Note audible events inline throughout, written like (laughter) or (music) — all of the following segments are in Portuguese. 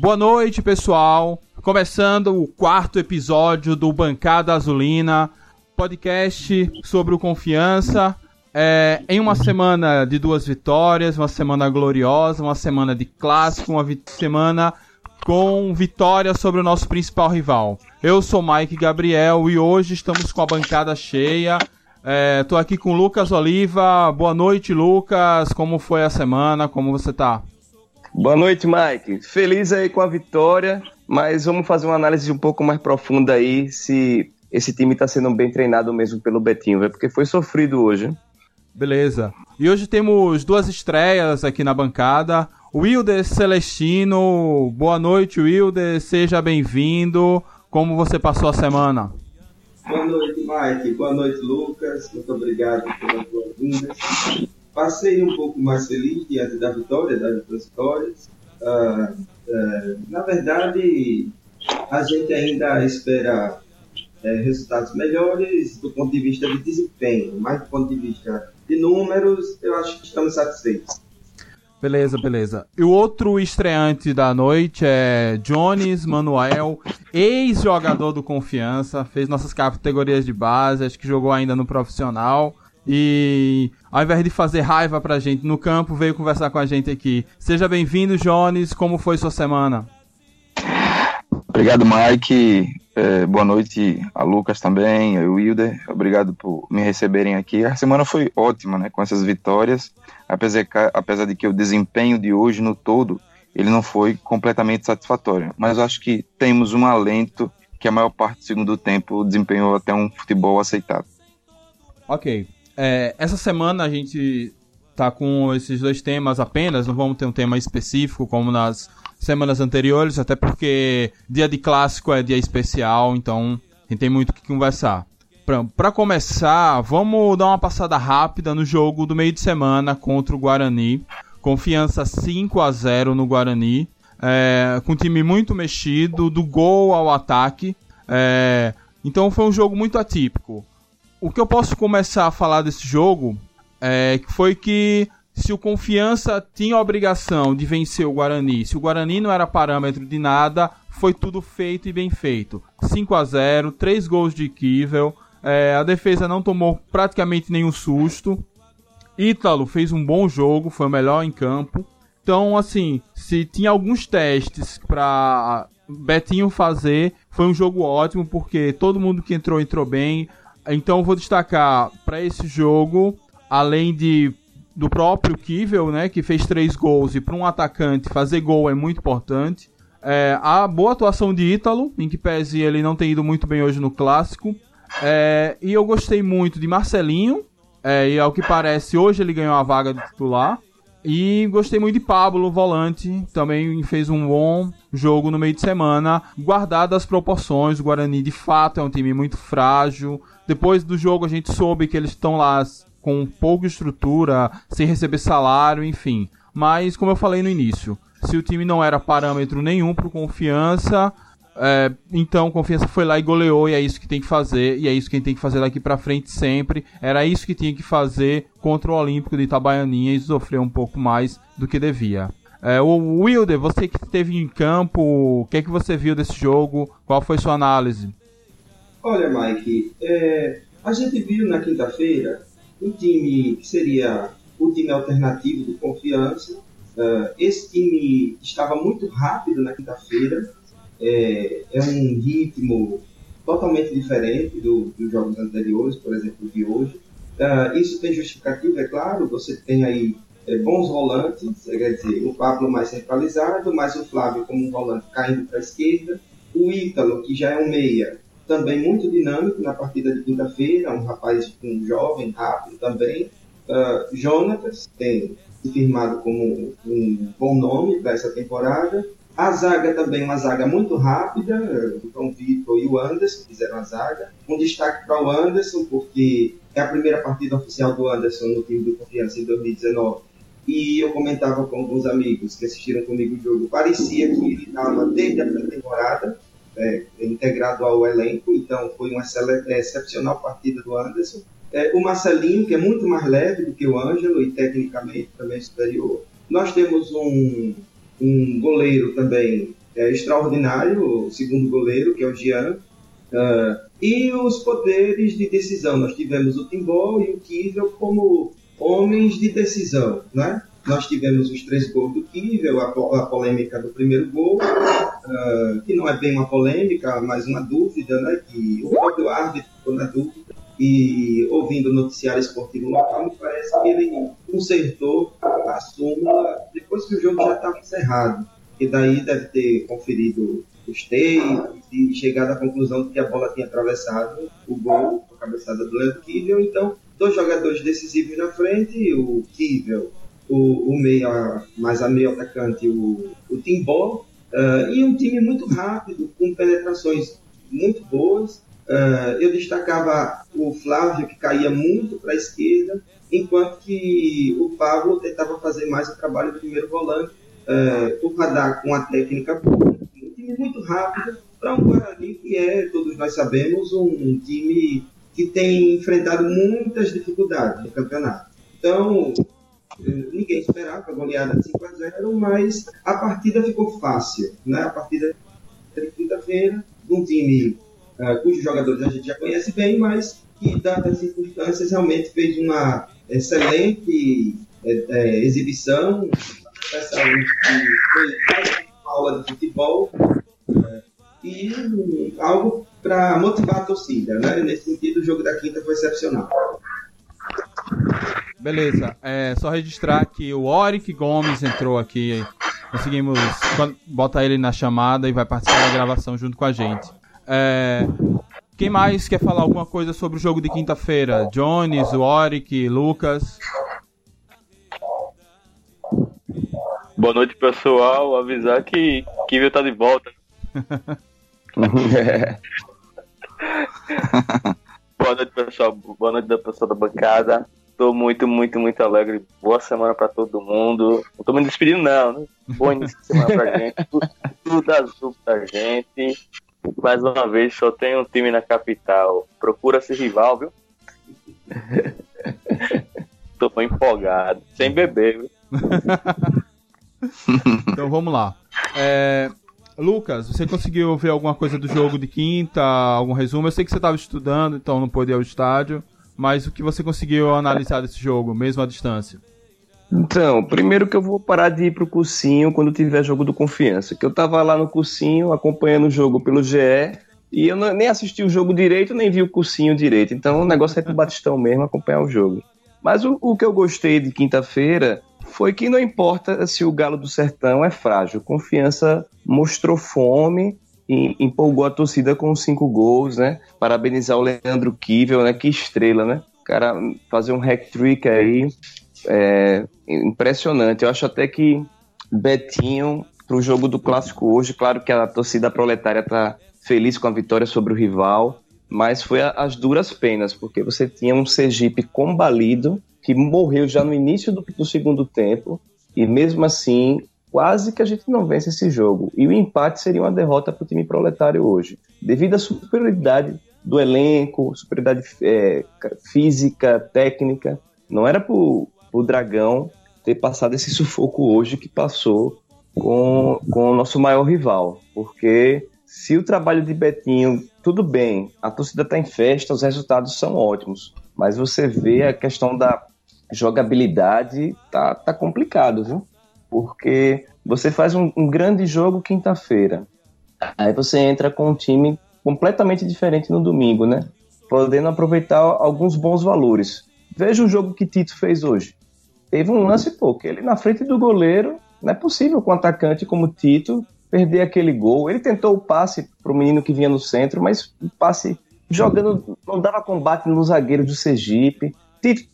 Boa noite, pessoal. Começando o quarto episódio do Bancada Azulina, podcast sobre o confiança. É, em uma semana de duas vitórias, uma semana gloriosa, uma semana de clássico, uma semana com vitória sobre o nosso principal rival. Eu sou Mike Gabriel e hoje estamos com a bancada cheia. Estou é, aqui com Lucas Oliva. Boa noite, Lucas. Como foi a semana? Como você tá? Boa noite, Mike. Feliz aí com a vitória, mas vamos fazer uma análise um pouco mais profunda aí se esse time está sendo bem treinado mesmo pelo Betinho, porque foi sofrido hoje. Beleza. E hoje temos duas estreias aqui na bancada. Wilder Celestino. Boa noite, Wilder. Seja bem-vindo. Como você passou a semana? Boa noite, Mike. Boa noite, Lucas. Muito obrigado pela tua vinda. Passei um pouco mais feliz diante da vitória, das duas vitórias. Uh, uh, na verdade, a gente ainda espera uh, resultados melhores do ponto de vista de desempenho, mas do ponto de vista de números, eu acho que estamos satisfeitos. Beleza, beleza. E o outro estreante da noite é Jones Manuel, ex-jogador do Confiança, fez nossas categorias de base, acho que jogou ainda no profissional. E ao invés de fazer raiva pra gente no campo, veio conversar com a gente aqui. Seja bem-vindo, Jones. Como foi sua semana? Obrigado, Mike. É, boa noite a Lucas também, a Wilder. Obrigado por me receberem aqui. A semana foi ótima, né? Com essas vitórias. Apesar, apesar de que o desempenho de hoje no todo ele não foi completamente satisfatório. Mas eu acho que temos um alento que a maior parte do segundo tempo desempenhou até um futebol aceitável. Ok. É, essa semana a gente tá com esses dois temas apenas, não vamos ter um tema específico como nas semanas anteriores, até porque dia de clássico é dia especial, então a gente tem muito o que conversar. Para começar, vamos dar uma passada rápida no jogo do meio de semana contra o Guarani. Confiança 5 a 0 no Guarani. É, com um time muito mexido, do gol ao ataque. É, então foi um jogo muito atípico o que eu posso começar a falar desse jogo é, foi que se o Confiança tinha a obrigação de vencer o Guarani, se o Guarani não era parâmetro de nada, foi tudo feito e bem feito. 5 a 0 3 gols de Kivel, é, a defesa não tomou praticamente nenhum susto. Ítalo fez um bom jogo, foi o melhor em campo. Então, assim, se tinha alguns testes para Betinho fazer, foi um jogo ótimo, porque todo mundo que entrou, entrou bem. Então vou destacar para esse jogo, além de do próprio Kivel, né, que fez três gols e para um atacante fazer gol é muito importante. É, a boa atuação de Ítalo, em que pese ele não tem ido muito bem hoje no clássico. É, e eu gostei muito de Marcelinho, é, e ao que parece hoje ele ganhou a vaga de titular. E gostei muito de Pablo, volante, também fez um bom jogo no meio de semana, guardado as proporções. O Guarani de fato é um time muito frágil. Depois do jogo a gente soube que eles estão lá com pouca estrutura, sem receber salário, enfim. Mas como eu falei no início, se o time não era parâmetro nenhum para confiança, é, então, Confiança foi lá e goleou, e é isso que tem que fazer, e é isso que tem que fazer daqui pra frente sempre. Era isso que tinha que fazer contra o Olímpico de Itabaianinha e sofreu um pouco mais do que devia. É, o Wilder, você que esteve em campo, o que é que você viu desse jogo? Qual foi sua análise? Olha, Mike, é, a gente viu na quinta-feira um time que seria o time alternativo do Confiança. Uh, esse time estava muito rápido na quinta-feira, é, é um ritmo totalmente diferente do, dos jogos anteriores, por exemplo, de hoje. Uh, isso tem justificativo, é claro, você tem aí é, bons volantes, quer dizer, o Pablo mais centralizado, mais o Flávio como um volante caindo para a esquerda, o Ítalo, que já é um meia, também muito dinâmico na partida de quinta-feira, um rapaz um jovem, rápido também. Uh, Jonatas tem se firmado como um bom nome para essa temporada. A zaga também, uma zaga muito rápida, o João Vitor e o Anderson fizeram a zaga. Um destaque para o Anderson, porque é a primeira partida oficial do Anderson no time do Confiança em 2019. E eu comentava com alguns amigos que assistiram comigo o jogo, parecia que ele estava desde a pré-temporada é, integrado ao elenco, então foi uma é, excepcional partida do Anderson. É, o Marcelinho, que é muito mais leve do que o Ângelo e tecnicamente também superior. Nós temos um um goleiro também é, extraordinário, o segundo goleiro, que é o Jean. Uh, e os poderes de decisão. Nós tivemos o Timbó e o Kivel como homens de decisão, né? Nós tivemos os três gols do Kivel, a, a polêmica do primeiro gol, uh, que não é bem uma polêmica, mas uma dúvida, né? Que o próprio árbitro ficou na dúvida. E ouvindo o noticiário esportivo local, me parece que ele consertou a súmula depois que o jogo já estava encerrado. E daí deve ter conferido os takes e chegado à conclusão de que a bola tinha atravessado o gol, a cabeçada do Leandro Kivel. Então, dois jogadores decisivos na frente, o Kivel o, o meia, mais a meio atacante, o, o Timbó, uh, e um time muito rápido, com penetrações muito boas. Uh, eu destacava o Flávio, que caía muito para a esquerda, enquanto que o Pablo tentava fazer mais o trabalho do primeiro volante, uh, o Radar com a técnica boa. Um time muito rápido para um Guarani que é, todos nós sabemos, um time que tem enfrentado muitas dificuldades no campeonato. Então, ninguém esperava a goleada de 5 a 0, mas a partida ficou fácil. Né? A partida de quinta-feira, um time uh, cujos jogadores a gente já conhece bem, mas que, dadas as circunstâncias, realmente fez uma excelente é, é, exibição, especialmente aula de futebol é, e um, algo para motivar a torcida. Né? Nesse sentido, o jogo da quinta foi excepcional. Beleza, é só registrar que o Oric Gomes entrou aqui. Conseguimos botar ele na chamada e vai participar da gravação junto com a gente. É, quem mais quer falar alguma coisa sobre o jogo de quinta-feira? Jones, Oric, Lucas. Boa noite, pessoal. Avisar que Kivil tá de volta. (laughs) Boa noite, pessoal. Boa noite da pessoa da bancada. Tô muito, muito, muito alegre. Boa semana pra todo mundo. Não tô me despedindo, não, né? Boa início de semana pra gente. Tudo, tudo azul pra gente. Mais uma vez, só tem um time na capital. Procura ser rival, viu? (laughs) tô empolgado. Sem beber, viu? (laughs) então vamos lá. É, Lucas, você conseguiu ver alguma coisa do jogo de quinta? Algum resumo? Eu sei que você estava estudando, então não pôde ir ao estádio mas o que você conseguiu analisar desse jogo, mesmo à distância? Então, primeiro que eu vou parar de ir pro cursinho quando tiver jogo do Confiança, que eu tava lá no cursinho acompanhando o jogo pelo GE e eu não, nem assisti o jogo direito, nem vi o cursinho direito. Então o negócio é pro Batistão mesmo acompanhar o jogo. Mas o, o que eu gostei de quinta-feira foi que não importa se o Galo do Sertão é frágil, Confiança mostrou fome, e empolgou a torcida com cinco gols, né? Parabenizar o Leandro Kivel, né? Que estrela, né? Cara fazer um hack-trick aí é impressionante. Eu acho até que Betinho, pro jogo do Clássico hoje, claro que a torcida proletária tá feliz com a vitória sobre o rival, mas foi as duras penas, porque você tinha um Sergipe combalido, que morreu já no início do, do segundo tempo, e mesmo assim quase que a gente não vence esse jogo. E o empate seria uma derrota para o time proletário hoje. Devido à superioridade do elenco, superioridade é, física, técnica, não era para o Dragão ter passado esse sufoco hoje que passou com, com o nosso maior rival. Porque se o trabalho de Betinho, tudo bem, a torcida está em festa, os resultados são ótimos, mas você vê a questão da jogabilidade, tá, tá complicado, viu? porque você faz um, um grande jogo quinta-feira, aí você entra com um time completamente diferente no domingo, né? Podendo aproveitar alguns bons valores. Veja o jogo que Tito fez hoje. Teve um lance, pô, que ele na frente do goleiro, não é possível com um atacante como Tito perder aquele gol. Ele tentou o passe pro menino que vinha no centro, mas o passe jogando, não dava combate no zagueiro do Sergipe.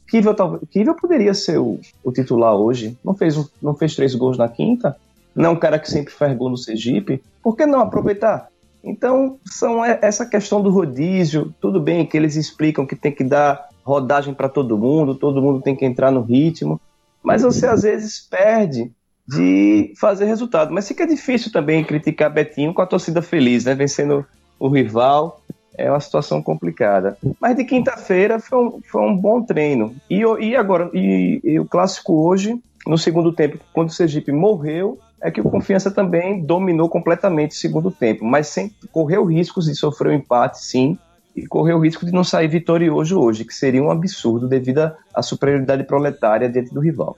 Kivel, Kivel poderia ser o, o, titular hoje. Não fez, não fez três gols na quinta. Não é um cara que sempre faz gol no Sergipe. Por que não aproveitar? Então, são essa questão do rodízio. Tudo bem que eles explicam que tem que dar rodagem para todo mundo, todo mundo tem que entrar no ritmo. Mas você às vezes perde de fazer resultado. Mas fica difícil também criticar Betinho com a torcida feliz, né? Vencendo o rival é uma situação complicada. Mas de quinta-feira foi, um, foi um bom treino. E, e agora, e, e, o clássico hoje, no segundo tempo, quando o Sergipe morreu, é que o Confiança também dominou completamente o segundo tempo, mas sem correu riscos de sofrer um empate, sim, e correu o risco de não sair vitorioso hoje, que seria um absurdo devido à superioridade proletária diante do rival.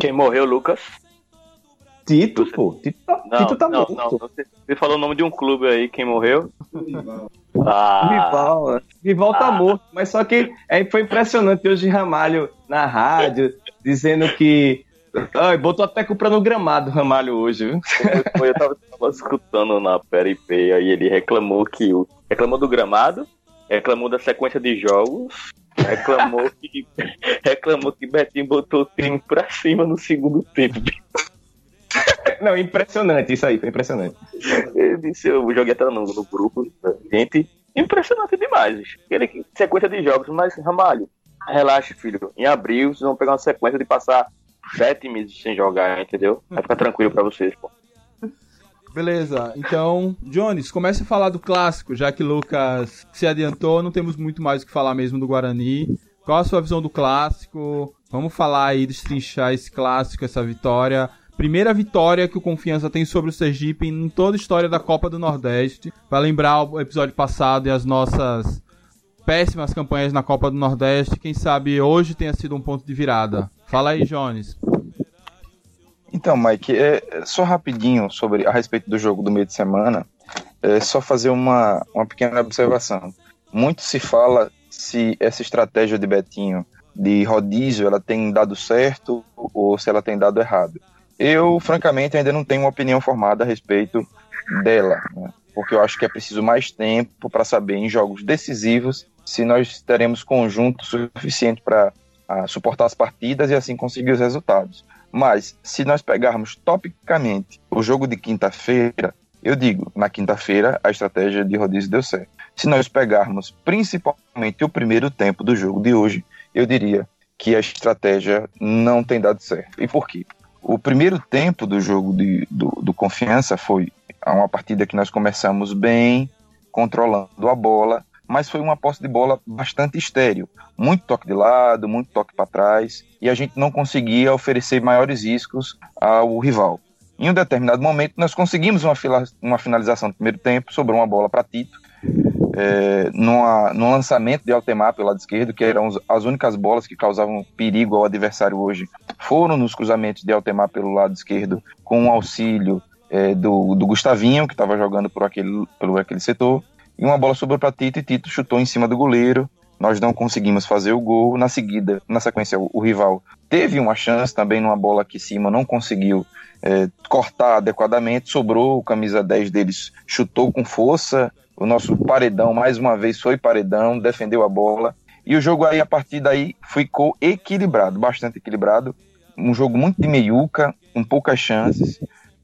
Quem morreu, Lucas? Tito, pô. Tito tá, não, Tito tá não, morto. não, Você, falou o nome de um clube aí, quem morreu? O Ah, rival, o rival tá Ah. morto. Mas só que é, foi impressionante hoje Ramalho na rádio, dizendo que. Ai, botou até culpa no gramado Ramalho hoje, viu? foi, eu tava, tava escutando na Peripê, aí ele reclamou que o. Reclamou do gramado, reclamou da sequência de jogos, reclamou que. (laughs) reclamou que Betinho botou o time pra cima no segundo tempo. Não, impressionante isso aí, foi impressionante. Eu disse, eu joguei até no, no grupo, gente, impressionante demais. Aquele sequência de jogos, mas Ramalho, relaxa, filho. Em abril vocês vão pegar uma sequência de passar sete meses sem jogar, entendeu? Vai ficar tranquilo pra vocês, pô. Beleza, então, Jones, comece a falar do clássico, já que Lucas se adiantou, não temos muito mais o que falar mesmo do Guarani. Qual a sua visão do clássico? Vamos falar aí, destrinchar esse clássico, essa vitória. Primeira vitória que o Confiança tem sobre o Sergipe em toda a história da Copa do Nordeste. Para lembrar o episódio passado e as nossas péssimas campanhas na Copa do Nordeste, quem sabe hoje tenha sido um ponto de virada. Fala aí, Jones. Então, Mike, é, só rapidinho sobre a respeito do jogo do meio de semana, é só fazer uma, uma pequena observação. Muito se fala se essa estratégia de Betinho de rodízio ela tem dado certo ou se ela tem dado errado. Eu, francamente, ainda não tenho uma opinião formada a respeito dela, né? Porque eu acho que é preciso mais tempo para saber em jogos decisivos se nós teremos conjunto suficiente para suportar as partidas e assim conseguir os resultados. Mas se nós pegarmos topicamente o jogo de quinta-feira, eu digo, na quinta-feira a estratégia de rodízio deu certo. Se nós pegarmos principalmente o primeiro tempo do jogo de hoje, eu diria que a estratégia não tem dado certo. E por quê? O primeiro tempo do jogo de, do, do Confiança foi uma partida que nós começamos bem, controlando a bola, mas foi uma posse de bola bastante estéreo. Muito toque de lado, muito toque para trás, e a gente não conseguia oferecer maiores riscos ao rival. Em um determinado momento, nós conseguimos uma, fila, uma finalização no primeiro tempo, sobrou uma bola para Tito, é, numa, num lançamento de Altemar pelo lado esquerdo, que eram as únicas bolas que causavam perigo ao adversário hoje, foram nos cruzamentos de Altemar pelo lado esquerdo, com o auxílio é, do, do Gustavinho, que estava jogando por aquele, por aquele setor, e uma bola sobrou para Tito e Tito chutou em cima do goleiro. Nós não conseguimos fazer o gol. Na seguida, na sequência, o, o rival teve uma chance também numa bola que cima não conseguiu é, cortar adequadamente. Sobrou, o camisa 10 deles chutou com força. O nosso paredão, mais uma vez, foi paredão, defendeu a bola. E o jogo aí, a partir daí, ficou equilibrado, bastante equilibrado. Um jogo muito de meiuca, com poucas chances.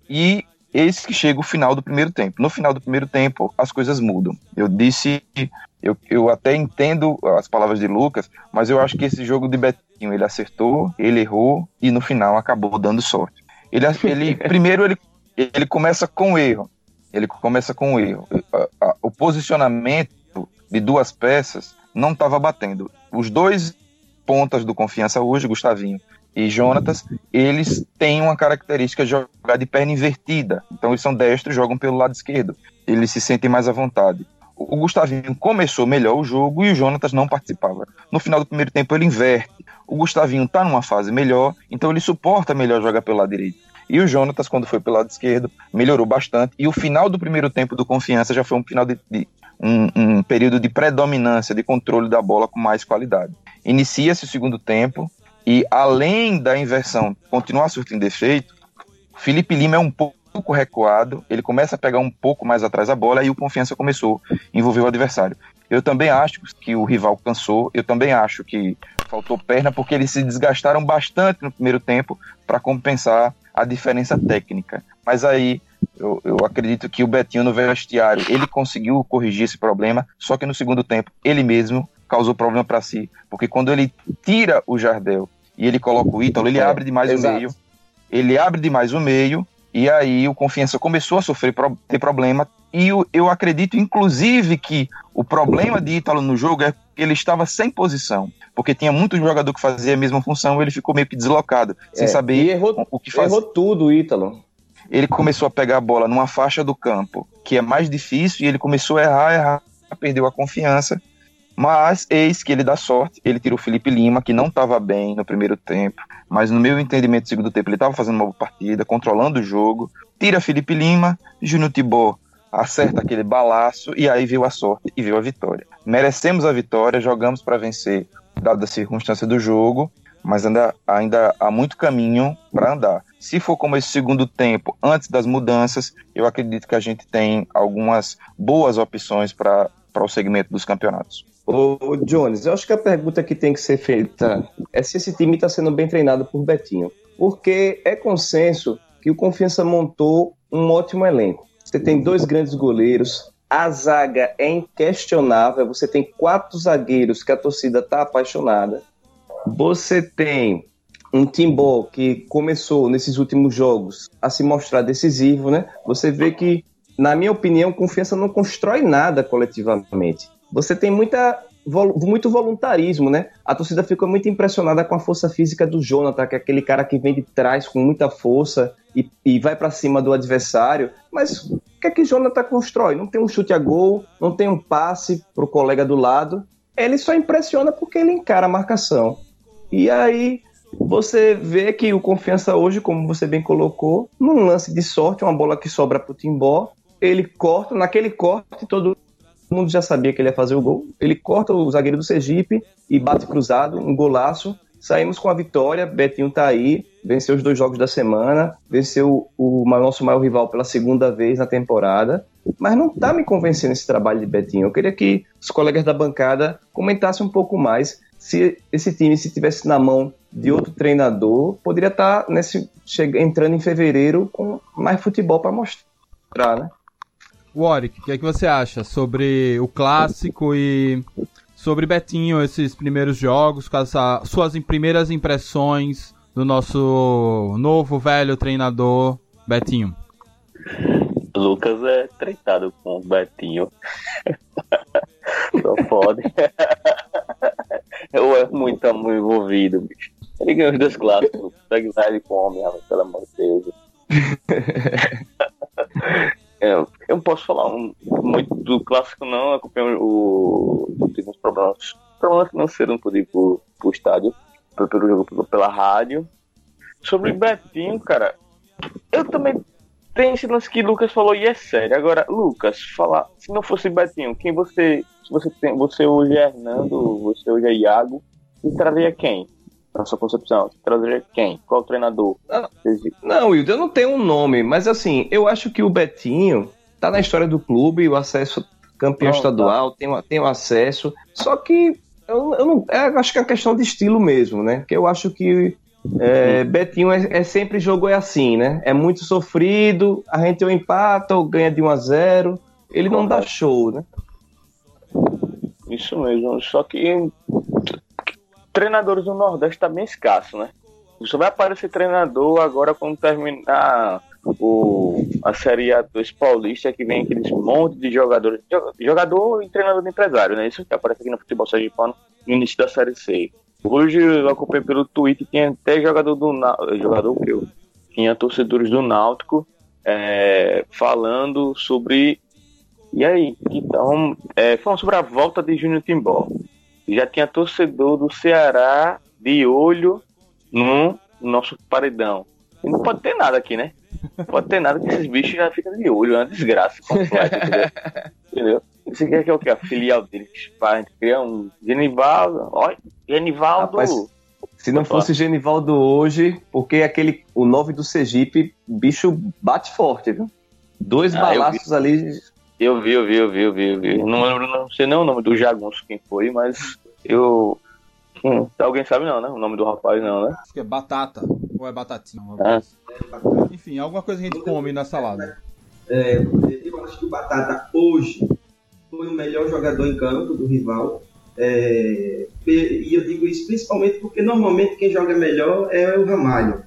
E eis que chega o final do primeiro tempo. No final do primeiro tempo, as coisas mudam. Eu disse, eu, eu até entendo as palavras de Lucas, mas eu acho que esse jogo de Betinho, ele acertou, ele errou e no final acabou dando sorte. Ele, ele (laughs) primeiro ele, ele começa com erro. Ele começa com o erro. O posicionamento de duas peças não estava batendo. Os dois pontas do Confiança hoje, Gustavinho e Jonatas, eles têm uma característica de jogar de perna invertida. Então eles são destros, jogam pelo lado esquerdo. Eles se sentem mais à vontade. O Gustavinho começou melhor o jogo e o Jonatas não participava. No final do primeiro tempo ele inverte. O Gustavinho está numa fase melhor, então ele suporta melhor jogar pelo lado direito. E o Jonatas, quando foi pelo lado esquerdo, melhorou bastante. E o final do primeiro tempo do Confiança já foi um final de, de um, um, período de predominância, de controle da bola com mais qualidade. Inicia-se o segundo tempo e, além da inversão continuar surtindo efeito, Felipe Lima é um pouco recuado, ele começa a pegar um pouco mais atrás a bola e o Confiança começou a envolver o adversário. Eu também acho que o rival cansou, eu também acho que faltou perna porque eles se desgastaram bastante no primeiro tempo para compensar a diferença técnica. Mas aí eu, eu, acredito que o Betinho no vestiário ele conseguiu corrigir esse problema, só que no segundo tempo ele mesmo causou problema para si, porque quando ele tira o Jardel e ele coloca o Ítalo, ele é, abre demais exato. o meio, ele abre demais o meio e aí o Confiança começou a sofrer ter problema e eu, eu acredito inclusive que o problema de Ítalo no jogo é que ele estava sem posição, porque tinha muito jogador que fazia a mesma função, ele ficou meio que deslocado, sem é, saber errou, o que fazer. Errou tudo, Ítalo. ele começou a pegar a bola numa faixa do campo que é mais difícil e ele começou a errar, errar, perdeu a confiança. Mas eis que ele dá sorte, ele tira o Felipe Lima, que não estava bem no primeiro tempo, mas no meu entendimento, no segundo tempo, ele estava fazendo uma boa partida, controlando o jogo. Tira Felipe Lima, Júnior Tibor acerta aquele balaço e aí veio a sorte e veio a vitória. Merecemos a vitória, jogamos para vencer, dada a circunstância do jogo, mas ainda, ainda há muito caminho para andar. Se for como esse segundo tempo, antes das mudanças, eu acredito que a gente tem algumas boas opções para o segmento dos campeonatos. Ô, Jones, eu acho que a pergunta que tem que ser feita é se esse time está sendo bem treinado por Betinho. Porque é consenso que o Confiança montou um ótimo elenco. Você tem dois grandes goleiros, a zaga é inquestionável, você tem quatro zagueiros que a torcida está apaixonada. Você tem um Timbó que começou nesses últimos jogos a se mostrar decisivo, né? Você vê que, na minha opinião, confiança não constrói nada coletivamente. Você tem muita muito voluntarismo, né? A torcida ficou muito impressionada com a força física do Jonathan, que é aquele cara que vem de trás com muita força e, e vai para cima do adversário. Mas o que é que Jonathan constrói? Não tem um chute a gol, não tem um passe pro colega do lado. Ele só impressiona porque ele encara a marcação. E aí você vê que o Confiança hoje, como você bem colocou, num lance de sorte, uma bola que sobra pro Timbó, ele corta, naquele corte todo mundo já sabia que ele ia fazer o gol. Ele corta o zagueiro do Sergipe e bate cruzado, um golaço. Saímos com a vitória, Betinho tá aí, venceu os dois jogos da semana, venceu o nosso maior rival pela segunda vez na temporada, mas não tá me convencendo esse trabalho de Betinho. Eu queria que os colegas da bancada comentassem um pouco mais se esse time, se tivesse na mão de outro treinador, poderia estar tá entrando em fevereiro com mais futebol para mostrar, né? Warwick, o que, é que você acha sobre o clássico e sobre Betinho, esses primeiros jogos, as suas primeiras impressões do nosso novo velho treinador Betinho? Lucas é tratado com o Betinho. (laughs) Só pode. Eu é muito amor envolvido, bicho. Ele ganhou os dois clássicos. Segue lá com homem, pelo amor de Deus. (laughs) É, eu não posso falar um, muito do clássico, não. Acompanhei o. Tive uns problemas. Problemas financeiros, não pude ir pro, pro estádio. Pelo jogo pela rádio. Sobre Betinho, cara. Eu também tenho esse lance que Lucas falou e é sério. Agora, Lucas, falar. Se não fosse Betinho, quem você. Se você tem. Você hoje é Hernando, você hoje é Iago, entraria quem? Na sua concepção? Trazer quem? Qual treinador? Não, não Wilder, eu não tenho um nome, mas assim, eu acho que o Betinho tá na história do clube, o acesso campeão não, estadual, tá. tem, tem o acesso, só que eu, eu, não, eu acho que é uma questão de estilo mesmo, né? Porque eu acho que é, Betinho é, é, sempre jogo é assim, né? É muito sofrido, a gente ou empata ou ganha de 1 a 0 ele não dá show, né? Isso mesmo, só que treinadores no Nordeste está bem escasso, né? Só vai aparecer treinador agora quando terminar o, a Série A2 Paulista, que vem aqueles monte de jogadores. Jogador e treinador de empresário, né? Isso que aparece aqui no futebol sergipano no início da Série C. Hoje eu acompanhei pelo Twitter, tinha até jogador do jogador que eu tinha torcedores do Náutico é, falando sobre. E aí? Então, é, falando sobre a volta de Júnior Timbó já tinha torcedor do Ceará de olho no nosso paredão. E não pode ter nada aqui, né? Não pode ter nada que esses bichos já ficam de olho, é uma desgraça completa, (laughs) entendeu? entendeu? Você quer que é o que? A filial deles para criar um Genivaldo. Olha, Genivaldo. Rapaz, se não fosse Genivaldo hoje, porque aquele, o 9 do Sergipe, bicho bate forte, viu? Dois ah, balaços ali eu vi, eu vi, eu vi, eu vi, eu vi. Não lembro, não sei nem o nome do jagunço quem foi, mas eu. Hum, alguém sabe não, né? O nome do rapaz não, né? Acho que é batata. Ou é batatinha. Ah. Assim. Enfim, alguma coisa que a gente come na salada. É, eu acho que o Batata hoje foi o melhor jogador em campo do rival. É, e eu digo isso principalmente porque normalmente quem joga melhor é o Ramalho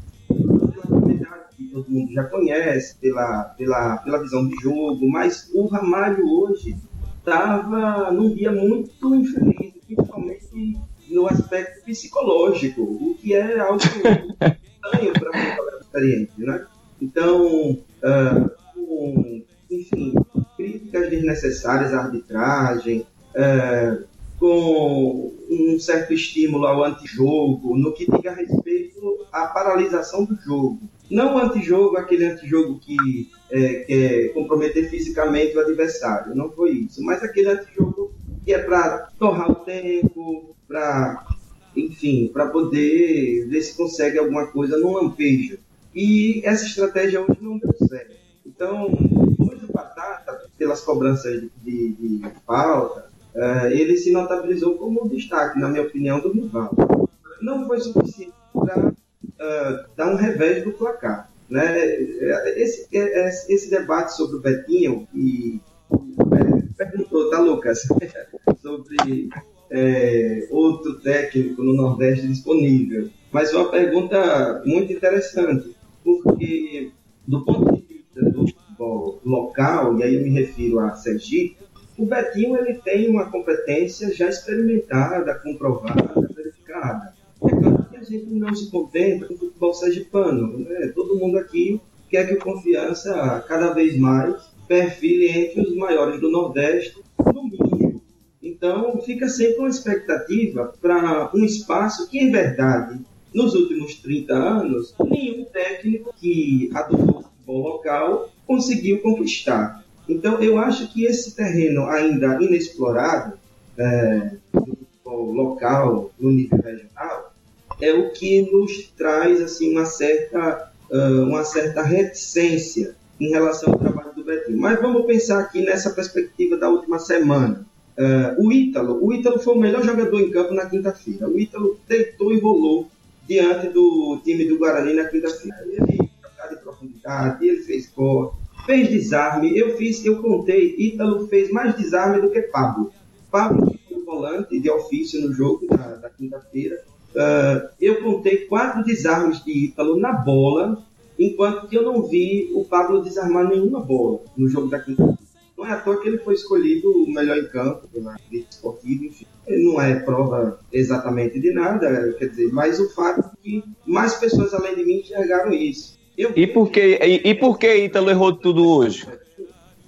mundo já conhece, pela, pela, pela visão de jogo, mas o Ramalho hoje estava num dia muito infeliz, principalmente no aspecto psicológico, o que é algo (laughs) estranho para um jogador experiente, né? Então, uh, com, enfim, críticas desnecessárias à arbitragem, uh, com um certo estímulo ao antijogo, no que diga respeito à paralisação do jogo. Não o antijogo, aquele antijogo que é, quer comprometer fisicamente o adversário, não foi isso, mas aquele antijogo que é para torrar o tempo, para, enfim, para poder ver se consegue alguma coisa no lampejo. E essa estratégia hoje não deu certo. Então, hoje o Batata, pelas cobranças de, de, falta, uh, ele se notabilizou como um destaque, na minha opinião, do rival. Não foi suficiente para uh, um revés do placar. Né? Esse, esse debate sobre o Betinho, e perguntou, tá, Lucas, (laughs) sobre é, outro técnico no Nordeste disponível. Mas uma pergunta muito interessante, porque do ponto de vista do futebol local, e aí eu me refiro a Sergipe, o Betinho ele tem uma competência já experimentada, comprovada. É gente não se contenta com o futebol sergipano. Né? Todo mundo aqui quer que o Confiança cada vez mais perfile entre os maiores do Nordeste, no mínimo. Então, fica sempre uma expectativa para um espaço que, em verdade, nos últimos 30 anos, nenhum técnico que adotou o futebol local conseguiu conquistar. Então, eu acho que esse terreno ainda inexplorado, é, do futebol local, no nível regional, é o que nos traz assim, uma, certa, uh, uma certa reticência em relação ao trabalho do Betinho. Mas vamos pensar aqui nessa perspectiva da última semana. Uh, o Ítalo, o Ítalo foi o melhor jogador em campo na quinta-feira. O Ítalo deitou e rolou diante do time do Guarani na quinta-feira. Ele trocou de profundidade, ele fez corte, fez desarme. Eu fiz, eu contei, Ítalo fez mais desarme do que Pablo. Pablo foi volante de ofício no jogo da, da quinta-feira. Uh, eu contei quatro desarmes de Ítalo na bola enquanto que eu não vi o Pablo desarmar nenhuma bola no jogo da quinta Não é à toa que ele foi escolhido o melhor em campo pela crítica esportiva, enfim. Não é prova exatamente de nada, quer dizer, mas o fato é que mais pessoas além de mim enxergaram isso. Eu... E por que, e, e por que Ítalo errou tudo hoje?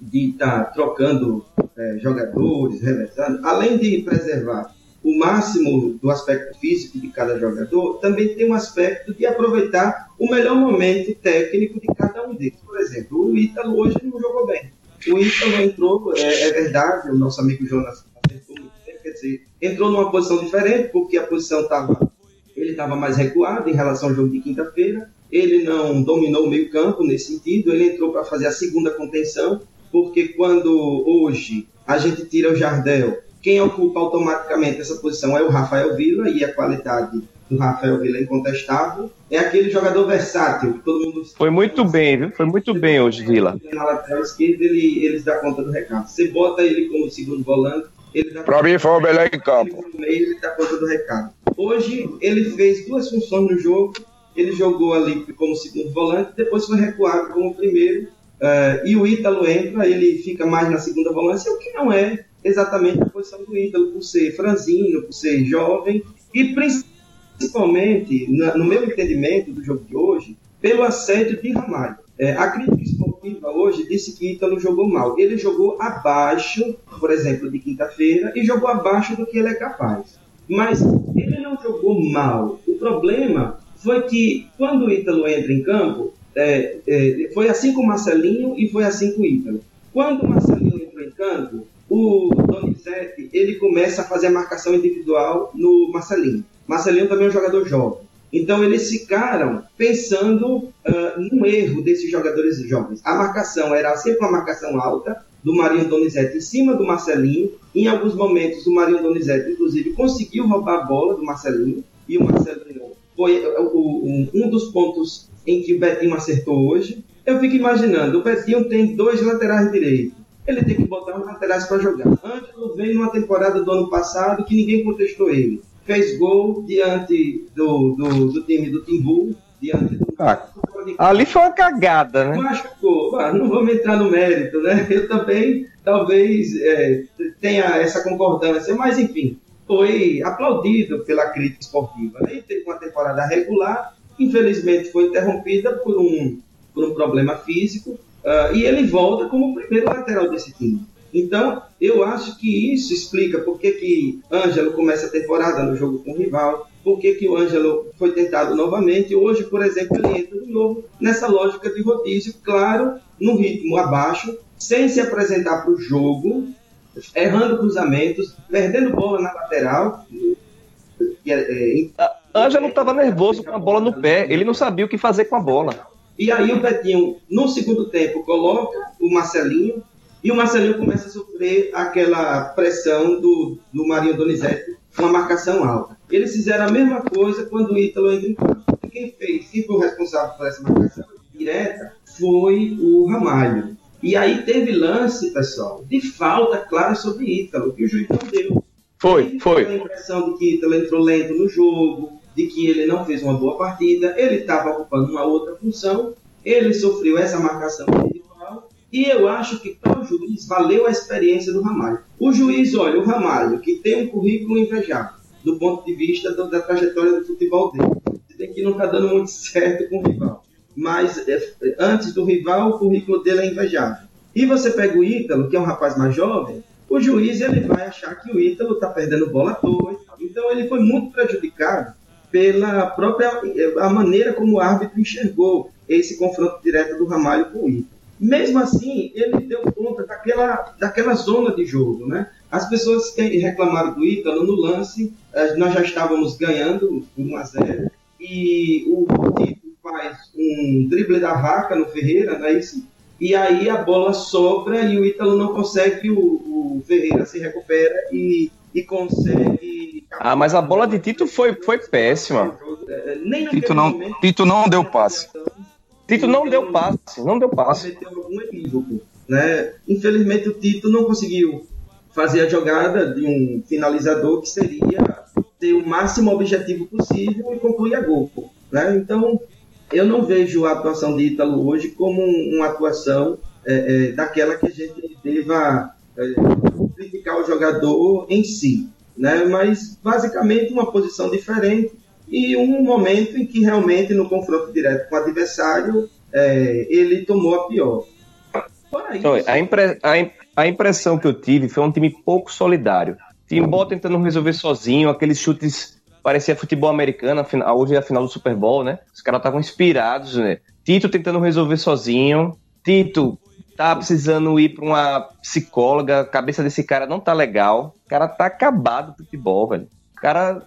De estar tá trocando é, jogadores, revezando, além de preservar o máximo do aspecto físico de cada jogador, também tem um aspecto de aproveitar o melhor momento técnico de cada um deles. Por exemplo, o Ítalo hoje não jogou bem. O Ítalo entrou, é, é verdade, o nosso amigo Jonas acertou muito quer dizer, entrou numa posição diferente, porque a posição estava. Ele estava mais recuado em relação ao jogo de quinta-feira. Ele não dominou o meio-campo nesse sentido. Ele entrou para fazer a segunda contenção, porque quando hoje a gente tira o Jardel quem ocupa automaticamente essa posição é o Rafael Vila e a qualidade do Rafael Vila é incontestável. É aquele jogador versátil que todo mundo. Foi muito bem, viu? Foi muito bem hoje, Vila. Na lateral esquerda, ele, eles dão conta do recado. Você bota ele como segundo volante. Ele dá pra mim foi o melhor em campo. Ele, ele dá conta do recado. Hoje, ele fez duas funções no jogo. Ele jogou ali como segundo volante, depois foi recuado como primeiro. Uh, e o Ítalo entra, ele fica mais na segunda volância, o que não é exatamente a posição do Ítalo, por ser franzino, por ser jovem e principalmente, no meu entendimento do jogo de hoje, pelo assédio de Ramalho. É, a crítica esportiva hoje disse que Ítalo jogou mal. Ele jogou abaixo, por exemplo, de quinta-feira, e jogou abaixo do que ele é capaz. Mas ele não jogou mal. O problema foi que quando o Ítalo entra em campo, é, é, foi assim com o Marcelinho e foi assim com o Ítalo. Quando o Marcelinho entrou em campo, o Donizete ele começa a fazer a marcação individual no Marcelinho. Marcelinho também é um jogador jovem. Então eles ficaram pensando uh, no erro desses jogadores jovens. A marcação era sempre uma marcação alta do Marinho Donizete em cima do Marcelinho. Em alguns momentos o Marinho Donizete, inclusive, conseguiu roubar a bola do Marcelinho. E o Marcelinho foi um dos pontos em que o Betinho acertou hoje. Eu fico imaginando, o Betinho tem dois laterais direitos ele tem que botar os laterais para jogar. Ângelo vem numa temporada do ano passado que ninguém contestou ele. Fez gol diante do, do, do time do Timbu, diante do. Ah, ali foi uma cagada, né? Machucou. Ah, não vamos entrar no mérito, né? Eu também, talvez, é, tenha essa concordância, mas enfim, foi aplaudido pela crítica esportiva. Né? Ele teve uma temporada regular, infelizmente foi interrompida por um, por um problema físico Uh, e ele volta como primeiro lateral desse time. Então, eu acho que isso explica por que, que Ângelo começa a temporada no jogo com o rival, por que, que o Ângelo foi tentado novamente. Hoje, por exemplo, ele entra de novo nessa lógica de rodízio, claro, no ritmo abaixo, sem se apresentar para o jogo, errando cruzamentos, perdendo bola na lateral. É, é, Ângelo estava nervoso com a bola no pé, ele não sabia o que fazer com a bola. E aí o Betinho, no segundo tempo, coloca o Marcelinho, e o Marcelinho começa a sofrer aquela pressão do, do Marinho Donizete, uma marcação alta. Eles fizeram a mesma coisa quando o Ítalo entra em campo. E quem fez, quem foi o responsável por essa marcação direta foi o Ramalho. E aí teve lance, pessoal, de falta clara sobre Ítalo, que o juiz não deu. Foi, foi. a impressão de que Ítalo entrou lento no jogo, de que ele não fez uma boa partida, ele estava ocupando uma outra função, ele sofreu essa marcação individual, e eu acho que para o juiz valeu a experiência do Ramalho. O juiz olha o Ramalho, que tem um currículo invejável, do ponto de vista da trajetória do futebol dele. Você tem que não está dando muito (laughs) certo com o rival. Mas é, antes do rival, o currículo dele é invejável. E você pega o Ítalo, que é um rapaz mais jovem, o juiz ele vai achar que o Ítalo está perdendo bola à toa. Então ele foi muito prejudicado pela própria a maneira como o árbitro enxergou esse confronto direto do Ramalho com o Ítalo. Mesmo assim, ele deu conta daquela, daquela zona de jogo, né? As pessoas que reclamaram do Ítalo no lance, eh, nós já estávamos ganhando 1 a 0 e o Tito faz um drible da vaca no Ferreira, não é isso? E aí a bola sobra e o Ítalo não consegue, o, o Ferreira se recupera e, e consegue. Ah, mas a bola de Tito foi, foi péssima. Nem Tito não, momento, Tito não deu passe. Tito não deu passe, não deu passe. algum equívoco, né? Infelizmente o Tito não conseguiu fazer a jogada de um finalizador que seria ter o máximo objetivo possível e concluir a gol. Né? Então, eu não vejo a atuação de Ítalo hoje como uma atuação é, é, daquela que a gente deva é, criticar o jogador em si, né? mas basicamente uma posição diferente e um momento em que realmente no confronto direto com o adversário é, ele tomou a pior. Então, a, impre a, a, impressão que eu tive foi um time pouco solidário. Timbó tentando resolver sozinho, aqueles chutes parecia futebol americano, hoje é a final do Super Bowl, né? Os caras estavam inspirados, né? Tito tentando resolver sozinho. Tito tá precisando ir para uma psicóloga, a cabeça desse cara não tá legal. O cara tá acabado do futebol, velho. O cara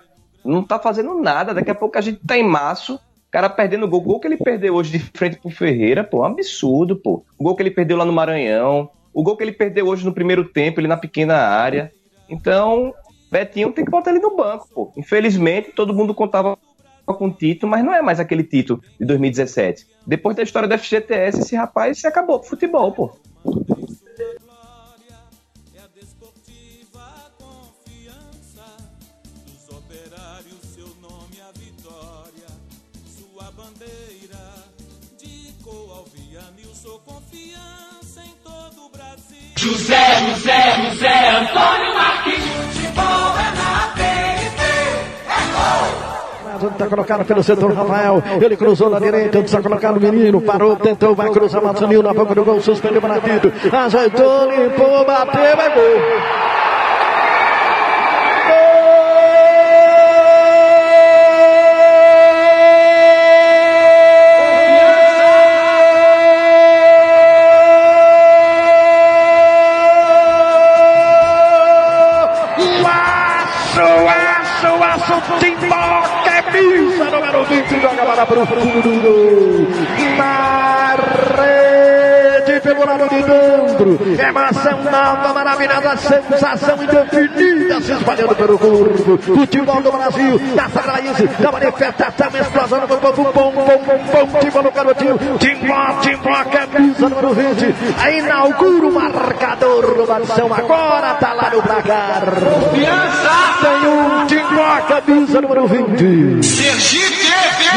não tá fazendo nada. Daqui a pouco a gente tá em março. O cara perdendo o gol. O gol que ele perdeu hoje de frente pro Ferreira, pô, um absurdo, pô. O gol que ele perdeu lá no Maranhão. O gol que ele perdeu hoje no primeiro tempo, ele na pequena área. Então, Betinho tem que botar ele no banco, pô. Infelizmente, todo mundo contava com o Tito, mas não é mais aquele Tito de 2017. Depois da história da FGTS, esse rapaz se acabou pro futebol, pô. José, José, José Antônio Marquinhos. Está colocado pelo setor Rafael. Ele cruzou na direita, está colocado o menino. Parou, tentou, vai cruzar. Matsuninho na boca do gol. Suspendeu para Tito. Ajeitou, limpou, bateu, é gol. Para o fundo do gol. Na rede, pelo lado de dentro. Emoção nova, maravilhosa, sensação indefinida se espalhando pelo corpo. Futebol do Brasil, da Sagraíse, da manifestação, explosão do povo. Bom, bom, bom, bom, timba no garotinho. Timbó, timbó, camisa número 20. Aí inaugura o marcador do Mansão. Agora tá lá no placar. Tem um timbó, camisa número 20. Sergipe!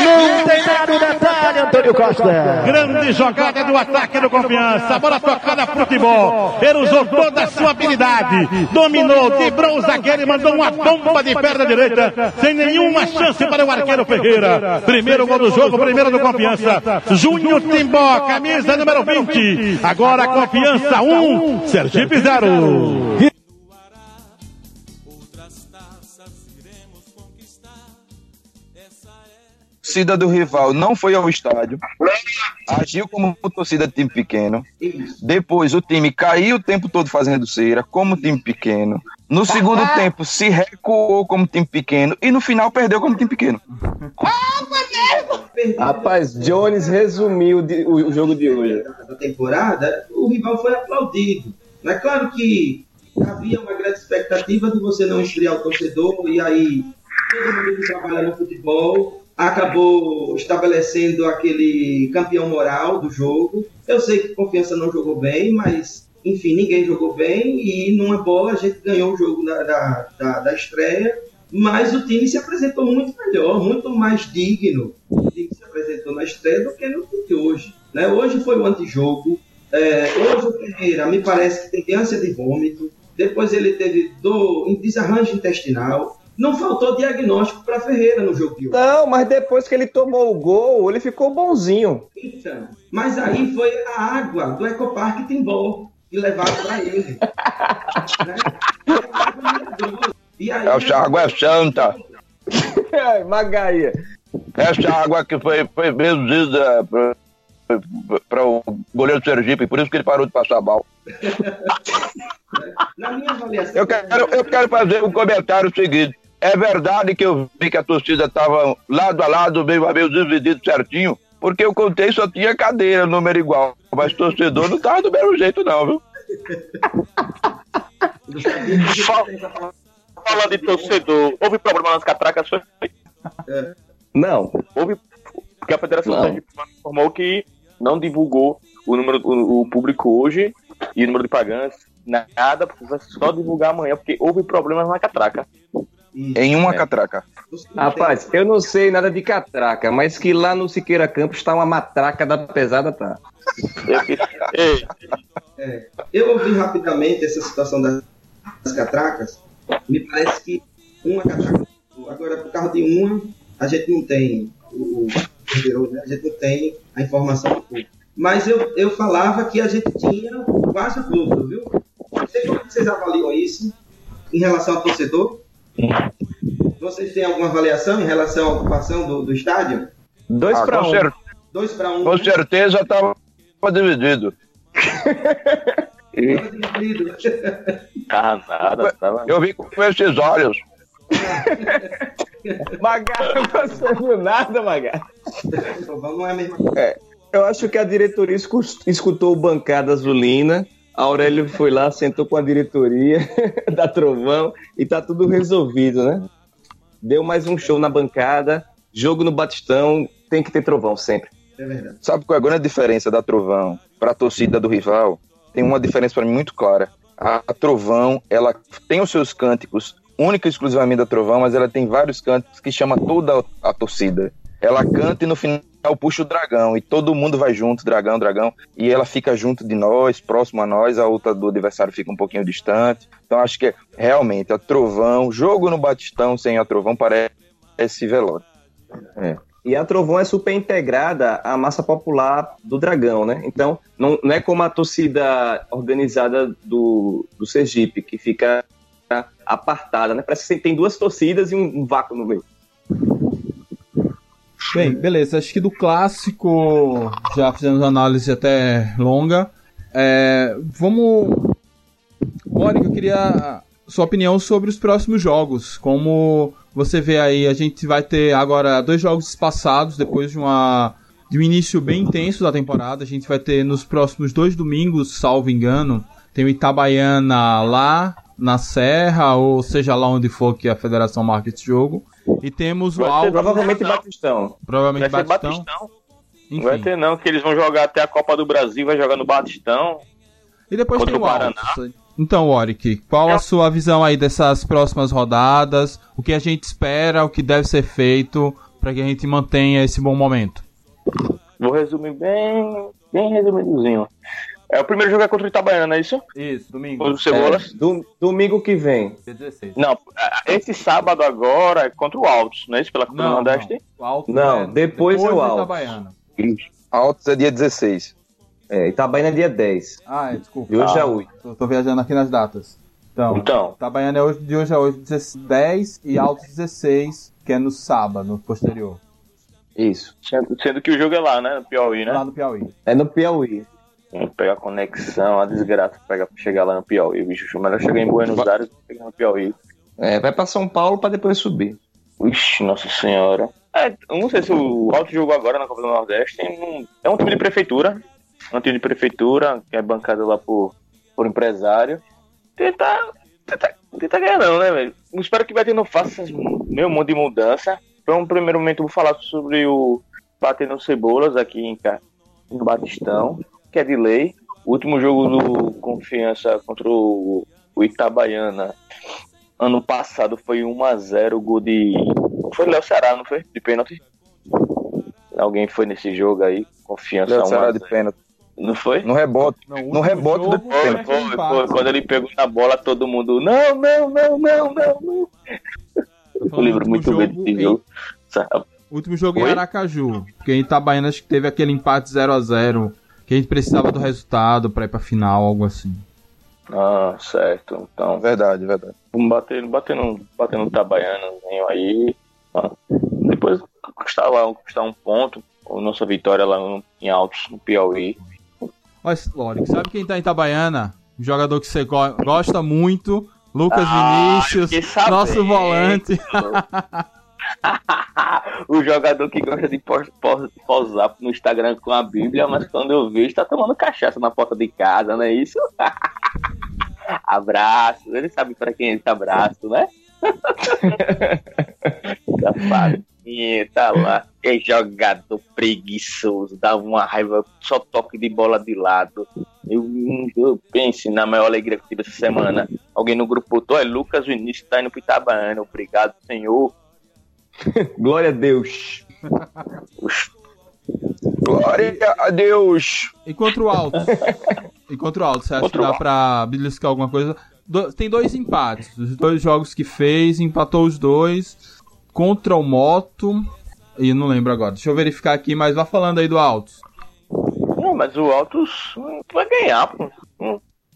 Não tem nada detalhe, Antônio Costa. Grande jogada do ataque do Confiança. Bola tocada futebol. Ele usou toda a sua habilidade. Dominou, quebrou o zagueiro e mandou uma bomba de perna direita. Sem nenhuma chance para o arqueiro Ferreira. Primeiro gol do jogo, primeiro do Confiança. Júnior Timbó, camisa número 20. Agora Confiança 1, Sergipe 0. Torcida do rival não foi ao estádio, agiu como torcida de time pequeno. Depois o time caiu o tempo todo fazendo cera, como time pequeno. No segundo tempo se recuou como time pequeno e no final perdeu como time pequeno. Rapaz, Jones resumiu o, jogo de hoje. da temporada, o rival foi aplaudido. É claro que havia uma grande expectativa de você não esfriar o torcedor, e aí todo mundo que trabalha no futebol acabou estabelecendo aquele campeão moral do jogo. Eu sei que Confiança não jogou bem, mas enfim, ninguém jogou bem, e numa bola a gente ganhou o jogo da, da, da, da estreia. Mas o time se apresentou muito melhor, muito mais digno. O time se apresentou na estreia do que no de hoje. Né? Hoje foi o antijogo. É, hoje o Ferreira me parece que tem ânsia de vômito. Depois ele teve do, desarranjo intestinal. Não faltou diagnóstico para Ferreira no jogo de hoje. Não, mas depois que ele tomou o gol, ele ficou bonzinho. Então, mas aí foi a água do Ecoparque Timbó que levaram para ele. (laughs) né? E aí, Essa água é santa. (laughs) Ai, Magaia. Essa água que foi, foi reduzida para o goleiro Sergipe, por isso que ele parou de passar mal. (laughs) na minha avaliação, Eu quero, eu quero fazer um comentário seguinte. É verdade que eu vi que a torcida estava lado a lado, meio a meio dividido certinho, porque eu contei só tinha cadeira, número igual. Mas torcedor não estava do mesmo jeito, não, viu? (laughs) Fala- Falando de torcedor, houve problema nas catracas? Foi? Não. Houve, porque a Federação Não. Informou que não divulgou o número, o, o público hoje e o número de pagantes, nada, porque vai só divulgar amanhã, porque houve problemas na catraca. Em uma catraca. Rapaz, eu não sei nada de catraca, mas que lá no Siqueira Campos está uma matraca da pesada, tá? (laughs) É, eu ouvi rapidamente essa situação das, catracas. Me parece que uma catraca. Agora, por causa de uma, a gente não tem o, o né? a gente não tem a informação do público. Mas eu, eu falava que a gente tinha quase o dobro, viu? Não sei como que vocês avaliam isso em relação ao torcedor. Vocês têm alguma avaliação em relação à ocupação do, do estádio? Dois Ah, pra com, um. cer- Dois para um. com certeza estava dividido. Tava dividido. tá (laughs) nada, tava... Eu vi com esses olhos. (laughs) Magar não passando nada, Magar. Trovão não é a mesma coisa. Eu acho que a diretoria escu- escutou o bancada azulina. A Aurélio foi lá, sentou com a diretoria (laughs) da Trovão e tá tudo resolvido, né? Deu mais um show na bancada. Jogo no Batistão, tem que ter trovão sempre. É verdade. Sabe qual é a grande diferença da Trovão para a torcida do rival? Tem uma diferença para mim muito clara. A Trovão, ela tem os seus cânticos, única e exclusivamente da Trovão, mas ela tem vários cânticos que chama toda a torcida. Ela canta e no final puxa o dragão e todo mundo vai junto, dragão, dragão, e ela fica junto de nós, próximo a nós, a outra do adversário fica um pouquinho distante. Então acho que realmente a Trovão, jogo no Batistão sem a Trovão parece velório. E a Trovão é super integrada à massa popular do Dragão, né? Então, não, não é como a torcida organizada do, do Sergipe, que fica apartada, né? Parece que tem duas torcidas e um vácuo no meio. Bem, beleza. Acho que do clássico já fizemos análise até longa. É, vamos. Mônica, eu queria sua opinião sobre os próximos jogos. Como você vê aí, a gente vai ter agora dois jogos passados depois de uma de um início bem intenso da temporada. A gente vai ter nos próximos dois domingos, salvo engano, tem o Itabaiana lá na Serra, ou seja lá onde for que a federação marca esse jogo. E temos o Vai ter Alto, Provavelmente Não. Batistão. provavelmente Vai Batistão. Batistão. Não vai Enfim. ter não, que eles vão jogar até a Copa do Brasil, vai jogar no Batistão. E depois tem o o Paraná. Alto. Então, Warwick, qual a sua visão aí dessas próximas rodadas? O que a gente espera, o que deve ser feito para que a gente mantenha esse bom momento? Vou Vou resumir bem, bem resumidozinho. É, o primeiro jogo é contra o Itabaiana, não é isso? Isso, domingo. Contra o Cebolas. É, do- domingo que vem. Dia 16. Não, esse sábado agora é contra o Altos, não é isso? Pela Copa do Nordeste? não. O Alto Não, depois é o Altos. Itabaiana. Altos é dia 16. É, Itabaiana é dia 10. Ah, é, desculpa. E hoje Ah. é 8. Tô, tô viajando aqui nas datas. Então, Então, Itabaiana é hoje, de hoje a hoje 10 e Alto 16, que é no sábado, no posterior. Isso. sendo, sendo que o jogo é lá, né? No Piauí, né? Lá no Piauí. É no Piauí. Tem que pegar conexão, a desgraça pegar pra chegar lá no Piauí, bicho. Melhor chegar em Buenos Aires do que chegar no Piauí. É, vai pra São Paulo pra depois subir. Ixi, nossa senhora. É, eu não sei se o Alto jogou agora na Copa do Nordeste. É um time de prefeitura. É um time de prefeitura, que é bancado lá por, por empresário. Tentar, tentar, tentar ganhar não, né, velho? Espero que o Beto não faça meio monte de mudança. Para um primeiro momento vou falar sobre o Batendo Cebolas aqui em, no Batistão, que é de lei. O último jogo do Confiança contra o, o Itabaiana ano passado foi 1x0 o gol de. Foi Léo Ceará, não foi? De pênalti? Alguém foi nesse jogo aí? Confiança Léo 1 Ceará de 0. pênalti. Não foi? No rebote. Não, No rebote do Foi, foi foi. Quando ele pegou na bola, todo mundo. Não, não, não, não, não, não. Eu lembro muito bem desse jogo. Último jogo em? Aracaju. Porque em Itabaiana acho que teve aquele empate 0x0. Que a gente precisava do resultado pra ir pra final, algo assim. Ah, certo. Então, Verdade, verdade. vamos bater, bater no, bater no Itabaianazinho aí. Ah, Depois conquistar lá, conquistar um ponto. A nossa vitória lá no- em Altos, no Piauí. Olha, Loric, sabe quem tá em Itabaiana? Um jogador que você go- gosta muito. Lucas Ah, Vinícius, nosso volante. (laughs) o jogador que gosta de pos- pos- posar no Instagram com a Bíblia, mas quando eu vejo, tá tomando cachaça na porta de casa, não é isso? (laughs) abraço, ele sabe pra quem ele tá abraço, né? (laughs) Safadinho, tá lá. É jogador preguiçoso, dá uma raiva, só toque de bola de lado. Eu, eu pense na maior alegria que tive essa semana. Alguém no grupo botou, é Lucas Vinícius tá indo pro Itabaiana, obrigado, senhor. (laughs) Glória a Deus. Glória a Deus! E contra o Alto? e contra o Alto, você acha Contra que dá pra beliscar alguma coisa? Do- tem dois empates. Os dois jogos que fez, empatou os dois. Contra o Moto. E não lembro agora. Deixa eu verificar aqui, mas vá falando aí do Altos. Não, mas o Altos vai ganhar, pô.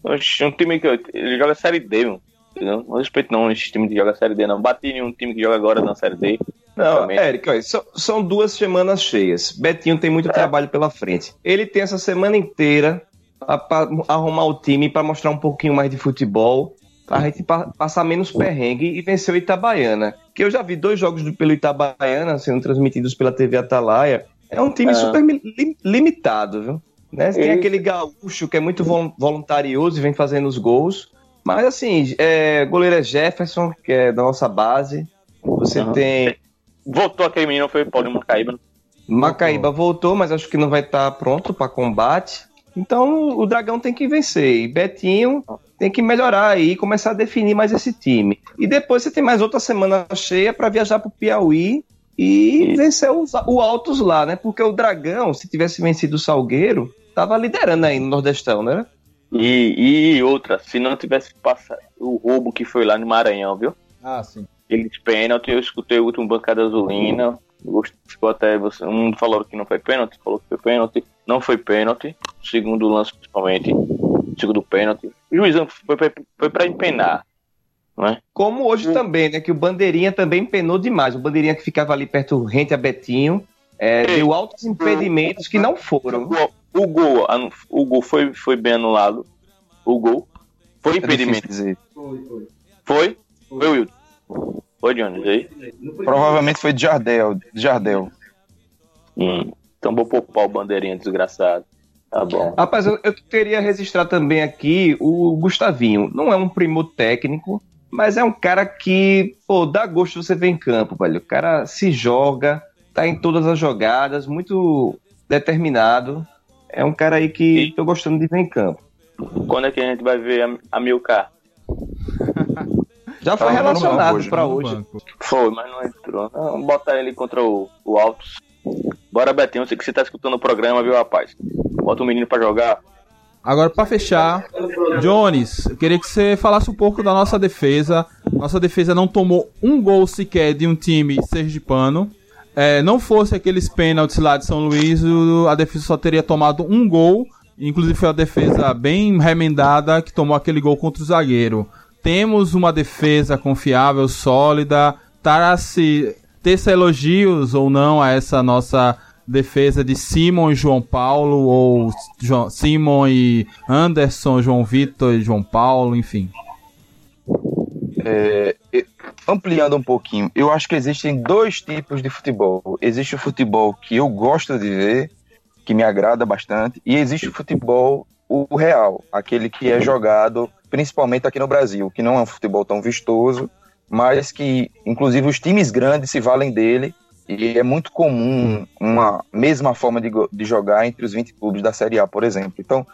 Oxe, Um time que ele joga Série D, mano. Entendeu? Não respeito não esse time que joga Série D, não. Bati em um time que joga agora na Série D. Não, olha, são, são duas semanas cheias. Betinho tem muito trabalho pela frente. Ele tem essa semana inteira para arrumar o time, para mostrar um pouquinho mais de futebol, pra gente pa- passar menos perrengue e vencer o Itabaiana. Que eu já vi dois jogos do- pelo Itabaiana sendo transmitidos pela TV Atalaia. É um time Ah. super lim- limitado, viu? Né? Tem aquele gaúcho que é muito vol- voluntarioso e vem fazendo os gols. Mas assim, é, goleiro é Jefferson, que é da nossa base. Você Aham. tem Voltou aquele menino, foi o Paulinho Macaíba. Macaíba voltou, mas acho que não vai estar pronto para combate. Então o Dragão tem que vencer. E Betinho tem que melhorar aí e começar a definir mais esse time. E depois você tem mais outra semana cheia para viajar para o Piauí e vencer os, o Altos lá, né? Porque o Dragão, se tivesse vencido o Salgueiro, tava liderando aí no Nordestão, né? E, e outra, se não tivesse passado o roubo que foi lá no Maranhão, viu? Ah, sim. Eles pênalti, eu escutei o último bancada azulina. Ficou até você. Um falou que não foi pênalti, falou que foi pênalti. Não foi pênalti. Segundo lance, principalmente. Segundo pênalti. O juizão foi, foi, foi pra empenar. É? Como hoje também, né? Que o Bandeirinha também penou demais. O Bandeirinha que ficava ali perto rente a Betinho. É, deu altos impedimentos que não foram. O gol, o gol, foi, foi bem anulado. O gol. Foi impedimento. Foi, foi. Foi? Foi, Wilton. Foi, Jones, aí? No primeiro- Provavelmente foi de Jardel. de Jardel. Hum. Então vou poupar o bandeirinha desgraçado. Tá bom. Rapaz, eu, eu queria registrar também aqui o Gustavinho. Não é um primor técnico, mas é um cara que, pô, dá gosto você ver em campo, velho. O cara se joga, tá em todas as jogadas, muito determinado. É um cara aí que E- tô gostando de ver em campo. Quando é que a gente vai ver a, a Milcar? Já foi Tava relacionado banco hoje, pra No hoje. banco. Foi, mas não entrou. Não, botar ele contra o, o Altos. Bora, Betinho, eu sei que você tá escutando o programa, viu, rapaz? Bota o menino pra jogar. Agora, pra fechar, Jones, eu queria que você falasse um pouco da nossa defesa. Nossa defesa não tomou um gol sequer de um time sergipano. É, não fosse aqueles pênaltis lá de São Luís, a defesa só teria tomado um gol. Inclusive foi a defesa bem remendada que tomou aquele gol contra o zagueiro. Temos uma defesa confiável, sólida. Tará-se teça elogios ou não a essa nossa defesa de Simon e João Paulo, ou Jo- Simon e Anderson, João Vitor e João Paulo, enfim. É, ampliando um pouquinho, eu acho que existem dois tipos de futebol. Existe o futebol que eu gosto de ver, que me agrada bastante, e existe o futebol o real, aquele que é jogado principalmente aqui no Brasil, que não é um futebol tão vistoso, mas que inclusive os times grandes se valem dele. E é muito comum uma mesma forma de, de jogar entre os 20 clubes da Série A, por exemplo. Então,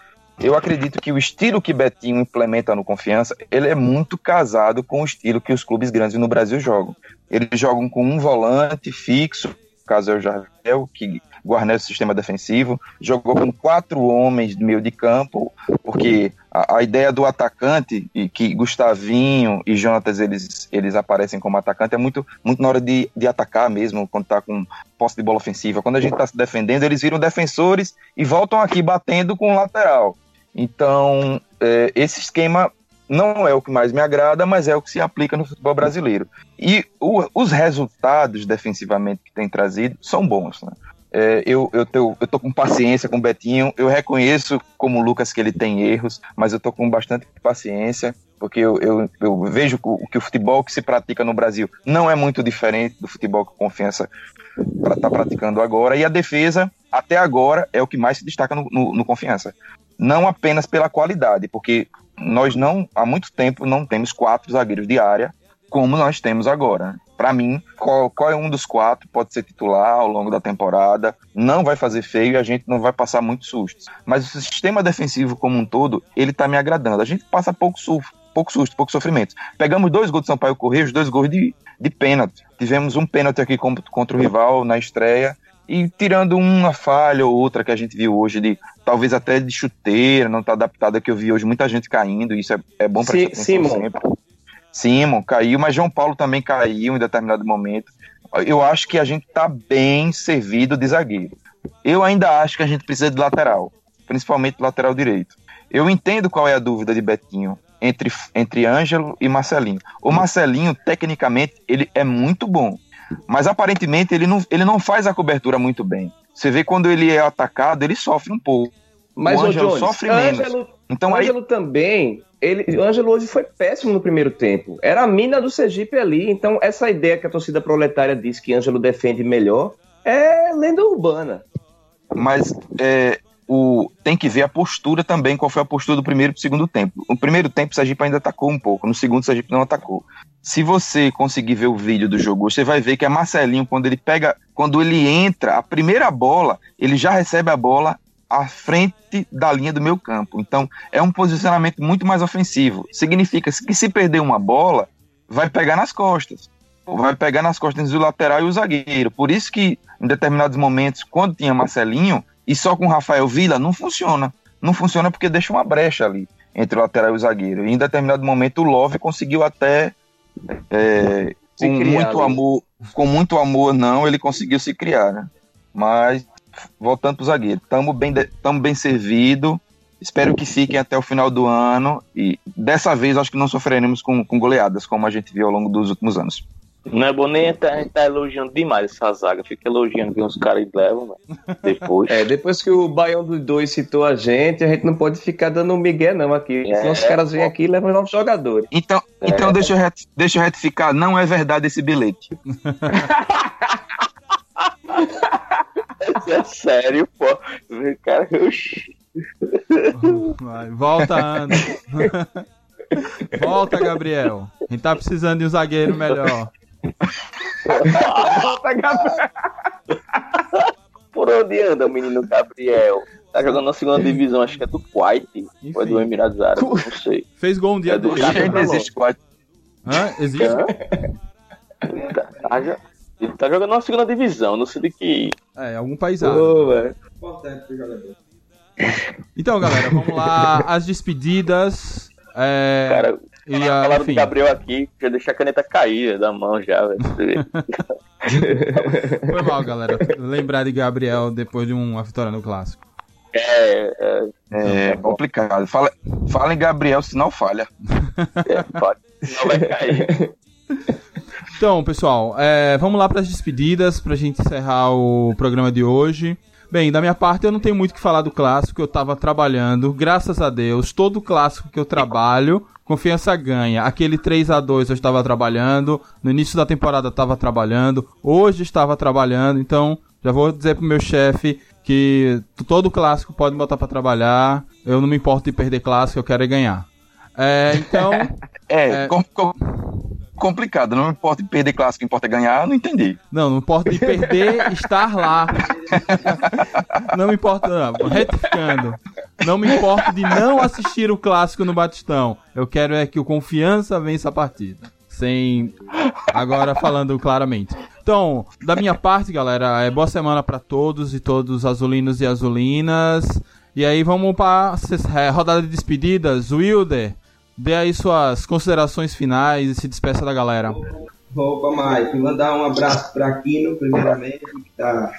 eu acredito que o estilo que Betinho implementa no Confiança, ele é muito casado com o estilo que os clubes grandes no Brasil jogam. Eles jogam com um volante fixo, no caso é o Jardel, que guarnece o sistema defensivo, jogou com quatro homens de meio de campo, porque a, a ideia do atacante, e que Gustavinho e Jonatas eles, eles aparecem como atacante, é muito, muito na hora de, de atacar mesmo, quando tá com posse de bola ofensiva. Quando a gente tá se defendendo, eles viram defensores e voltam aqui batendo com o lateral. Então, é, esse esquema não é o que mais me agrada, mas é o que se aplica no futebol brasileiro. E o- os resultados defensivamente que tem trazido são bons. Né? É, eu, eu, eu tô com paciência com o Betinho, eu reconheço como o Lucas que ele tem erros, mas eu tô com bastante paciência, porque eu, eu, eu vejo que o, que o futebol que se pratica no Brasil não é muito diferente do futebol que o Confiança está praticando agora, e a defesa, até agora, é o que mais se destaca no, no, no Confiança. Não apenas pela qualidade, porque nós não, há muito tempo, não temos quatro zagueiros de área como nós temos agora. Para mim, qual, qual é um dos quatro pode ser titular ao longo da temporada, não vai fazer feio e a gente não vai passar muitos sustos. Mas o sistema defensivo como um todo, ele tá me agradando. A gente passa pouco susto, pouco susto, pouco sofrimento. Pegamos dois gols de Sampaio Correia, os dois gols de, de pênalti. Tivemos um pênalti aqui contra o rival na estreia, e tirando uma falha ou outra que a gente viu hoje, de talvez até de chuteira, não tá adaptada, que eu vi hoje muita gente caindo, e isso é, é bom para Si- Simon. Simon caiu, mas João Paulo também caiu em determinado momento. Eu acho que a gente tá bem servido de zagueiro. Eu ainda acho que a gente precisa de lateral, principalmente lateral direito. Eu entendo qual é a dúvida de Betinho entre, entre Ângelo e Marcelinho. O Marcelinho, tecnicamente, ele é muito bom, mas aparentemente ele não, ele não faz a cobertura muito bem. Você vê quando ele é atacado, ele sofre um pouco. Mas o Ângelo Jones, sofre menos. Ângelo, Então aí Ângelo também, ele, o Ângelo hoje foi péssimo no primeiro tempo. Era a mina do Sergipe ali, então essa ideia que a torcida proletária diz que Ângelo defende melhor é lenda urbana. mas é, o, tem que ver a postura também, qual foi a postura do primeiro e do segundo tempo. No primeiro tempo, o Sergipe ainda atacou um pouco, no segundo, o Sergipe não atacou. Se você conseguir ver o vídeo do jogo, você vai ver que é Marcelinho, quando ele pega, quando ele entra, a primeira bola, ele já recebe a bola à frente da linha do meu campo. Então, é um posicionamento muito mais ofensivo. Significa que se perder uma bola, vai pegar nas costas. Vai pegar nas costas do lateral e o zagueiro. Por isso que, em determinados momentos, quando tinha Marcelinho, e só com Rafael Vila, não funciona. Não funciona porque deixa uma brecha ali entre o lateral e o zagueiro. E em determinado momento, o Love conseguiu até. é, com criar muito amor, com muito amor, não, ele conseguiu se criar, né? Mas, voltando pro zagueiro, estamos bem, tamo bem servido. Espero que fiquem até o final do ano. E dessa vez acho que não sofreremos com, com goleadas, como a gente viu ao longo dos últimos anos. Não é bom nem a gente tá elogiando demais essa zaga. Fica elogiando que uns caras levam, né? Depois. (laughs) É, depois que o Baião dos Dois citou a gente, a gente não pode ficar dando um migué não aqui. É, Senão os caras vêm aqui e levam novos jogadores. Então, então deixa, eu reti- deixa eu retificar, não é verdade esse bilhete. (laughs) É sério, pô. Cara, oxi. Vai, volta, Anderson. (laughs) volta, Gabriel. A gente tá precisando de um zagueiro melhor. (laughs) Por onde anda o menino Gabriel? Tá jogando na segunda divisão, acho que é do Kuwait. Ou é do. Emirados Árabes, não sei. Fez gol um dia É do desse. Chaco. Ainda existe quatro. Hã? Existe? Hã? Tá, já- Ele tá jogando na segunda divisão, não sei de que. É, algum país árabe. Importante pro jogador. Então, galera, vamos lá. As despedidas. É, Cara, e a, falaram enfim, do Gabriel aqui, já deixa a caneta cair da mão já, velho. (laughs) foi mal, galera. Lembrar de Gabriel depois de uma vitória no clássico. é, é, É complicado. Fala, fala em Gabriel, senão falha. é, pode. Não vai cair. Então, pessoal, é, vamos lá para as despedidas pra gente encerrar o programa de hoje. Bem, da minha parte eu não tenho muito o que falar do clássico, eu tava trabalhando, graças a Deus, todo clássico que eu trabalho, confiança ganha. Aquele 3 a 2 eu estava trabalhando, no início da temporada eu estava trabalhando, hoje estava trabalhando, então já vou dizer pro meu chefe que todo clássico pode botar para trabalhar, eu não me importo de perder clássico, eu quero é ganhar. É, então, (laughs) É, É. com- com- complicado. Não importa perder clássico, importa ganhar, não entendi. Não, não importa de perder, (laughs) estar lá. Não me importa, não, retificando. Não me importa de não assistir o clássico no Batistão. Eu quero é que o Confiança vença a partida. Sem. Agora falando claramente. Então, da minha parte, galera, é boa semana pra todos e todos azulinos e azulinas. E aí vamos para a rodada de despedidas. Wilder, dê aí suas considerações finais e se despeça da galera. Opa, Mike, mandar um abraço para Aquino, primeiramente, que está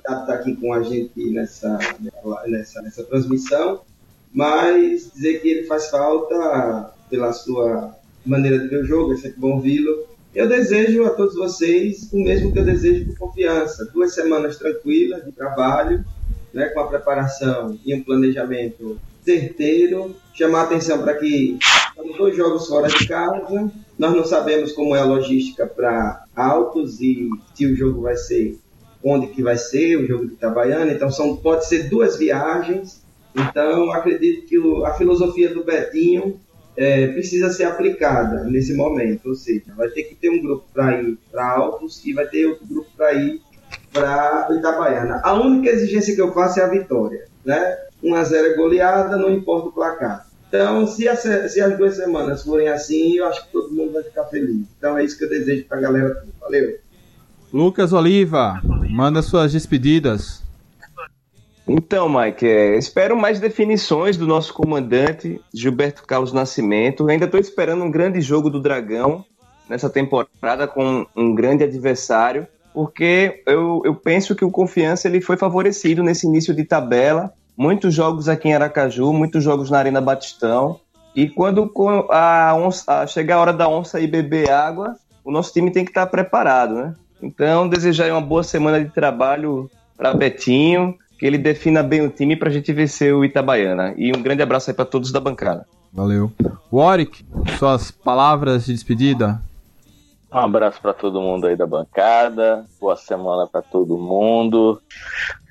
tá aqui com a gente nessa, nessa, nessa transmissão, mas dizer que ele faz falta pela sua maneira de ver o jogo, é sempre bom ouvi-lo. Eu desejo a todos vocês o mesmo que eu desejo por confiança. Duas semanas tranquilas de trabalho, né, com a preparação e um planejamento certeiro. Chamar a atenção para que estamos dois jogos fora de casa. Nós não sabemos como é a logística para Altos e se o jogo vai ser onde que vai ser o jogo de Itabaiana. Então são pode ser duas viagens. Então acredito que o- a filosofia do Betinho é, precisa ser aplicada nesse momento. Ou seja, vai ter que ter um grupo para ir para Altos e vai ter outro grupo para ir para Itabaiana. A única exigência que eu faço é a vitória, né? 1 a 0 é goleada, não importa o placar. Então, se as, se as duas semanas forem assim, eu acho que todo mundo vai ficar feliz. Então, é isso que eu desejo para a galera. Valeu. Lucas Oliva, manda suas despedidas. Então, Mike, é, espero mais definições do nosso comandante Gilberto Carlos Nascimento. Ainda estou esperando um grande jogo do Dragão nessa temporada com um grande adversário, porque eu, eu penso que o Confiança ele foi favorecido nesse início de tabela. Muitos jogos aqui em Aracaju, muitos jogos na Arena Batistão. E quando a onça, a- chegar a hora da onça ir beber água, o nosso time tem que estar preparado, né? Então, desejar aí uma boa semana de trabalho para Betinho, que ele defina bem o time para a gente vencer o Itabaiana. E um grande abraço aí para todos da bancada. Valeu. Warwick, suas palavras de despedida. Um abraço pra todo mundo aí da bancada. Boa semana pra todo mundo.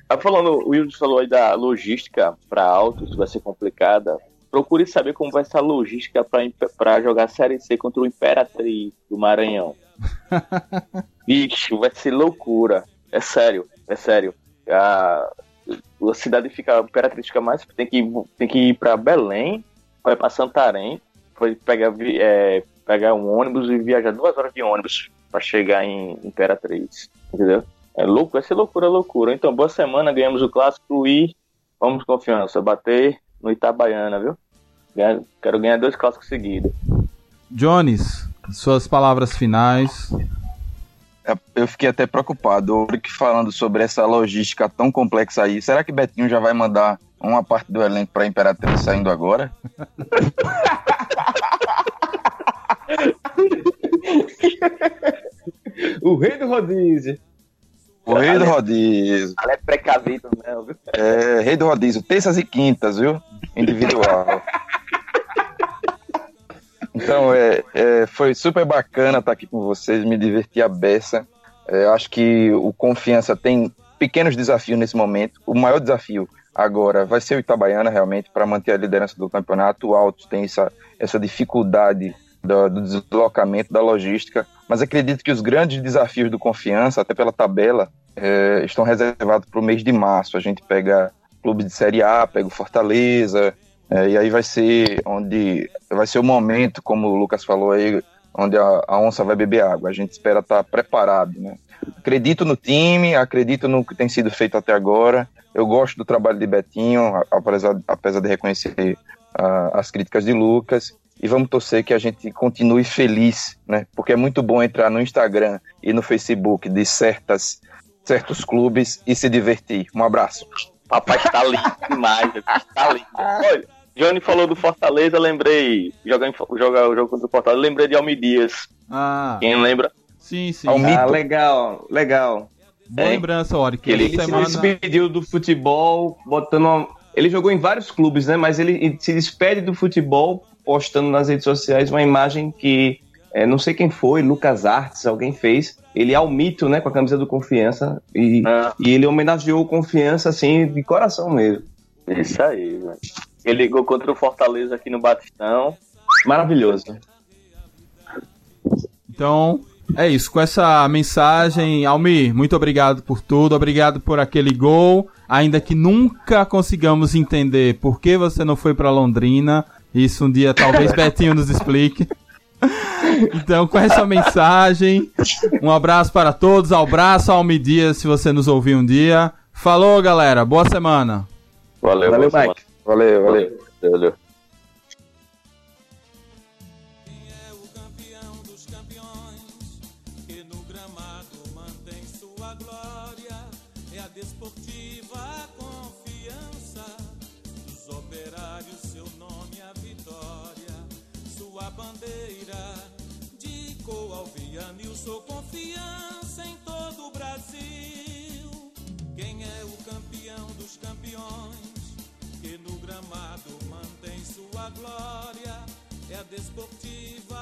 Ah, falando, o Wilson falou aí da logística pra Altos, vai ser complicada. Procure saber como vai ser a logística pra jogar Série C contra o Imperatriz do Maranhão. (laughs) Vixe, vai ser loucura. É sério, é sério. A, a cidade fica, a Imperatriz fica mais. Tem que, tem que ir pra Belém, vai pra Santarém, foi pegar, é, pegar um ônibus e viajar duas horas de ônibus pra chegar em Imperatriz. Entendeu? É louco, vai ser loucura, loucura. Então, boa semana, ganhamos o clássico e vamos confiança. Bater no Itabaiana, viu? Quero ganhar dois clássicos seguidos. Jones, suas palavras finais. É, Eu fiquei até preocupado, o Rick falando sobre essa logística tão complexa aí. Será que Betinho já vai mandar uma parte do elenco pra Imperatriz saindo agora? (laughs) O rei do rodízio. O rei do rodízio. Ela é precavido mesmo, viu? É, rei do rodízio, terças e quintas, viu? Individual. (laughs) Então, é, é, foi super bacana estar aqui com vocês, me diverti a beça. É, acho que o Confiança tem pequenos desafios nesse momento. O maior desafio agora vai ser o Itabaiana, realmente, para manter a liderança do campeonato. O Alto tem essa, essa dificuldade do, do deslocamento, da logística. Mas acredito que os grandes desafios do Confiança, até pela tabela, é, estão reservados para o mês de março. A gente pega clubes de Série A, pega o Fortaleza, é, e aí vai ser onde vai ser o momento, como o Lucas falou aí, onde a, a onça vai beber água. A gente espera estar preparado, né? Acredito no time, acredito no que tem sido feito até agora. Eu gosto do trabalho de Betinho, apesar, apesar de reconhecer ah, as críticas de Lucas. E vamos torcer que a gente continue feliz, né? Porque é muito bom entrar no Instagram e no Facebook de certas, certos clubes e se divertir. Um abraço. Papai tá lindo demais, tá lindo. Olha, Johnny falou do Fortaleza, lembrei. Jogar, jogar o jogo contra o Fortaleza, lembrei de Almi Dias. Ah, Quem lembra? sim, sim. Ao Ah, legal, legal. Boa É. lembrança. Ele, Essa ele semana... se despediu do futebol, botando. uma- Ele jogou em vários clubes, né? Mas ele se despede do futebol, postando nas redes sociais uma imagem que é, não sei quem foi, Lucas Artes, alguém fez. Ele é ao mito, né? Com a camisa do Confiança. E, Ah. e ele homenageou o Confiança, assim, de coração mesmo. Isso aí, velho. Ele ligou contra o Fortaleza aqui no Batistão. Maravilhoso. Então, é isso. Com essa mensagem, Almir, muito obrigado por tudo. Obrigado por aquele gol. Ainda que nunca consigamos entender por que você não foi pra Londrina. Isso um dia talvez (laughs) Betinho nos explique. Então, com essa mensagem, um abraço para todos. Abraço ao Almir Dias, se você nos ouvir um dia. Falou, galera. Boa semana. Valeu, Valeu, boa Mike. Valeu, valeu. semana. Valeu. Desportiva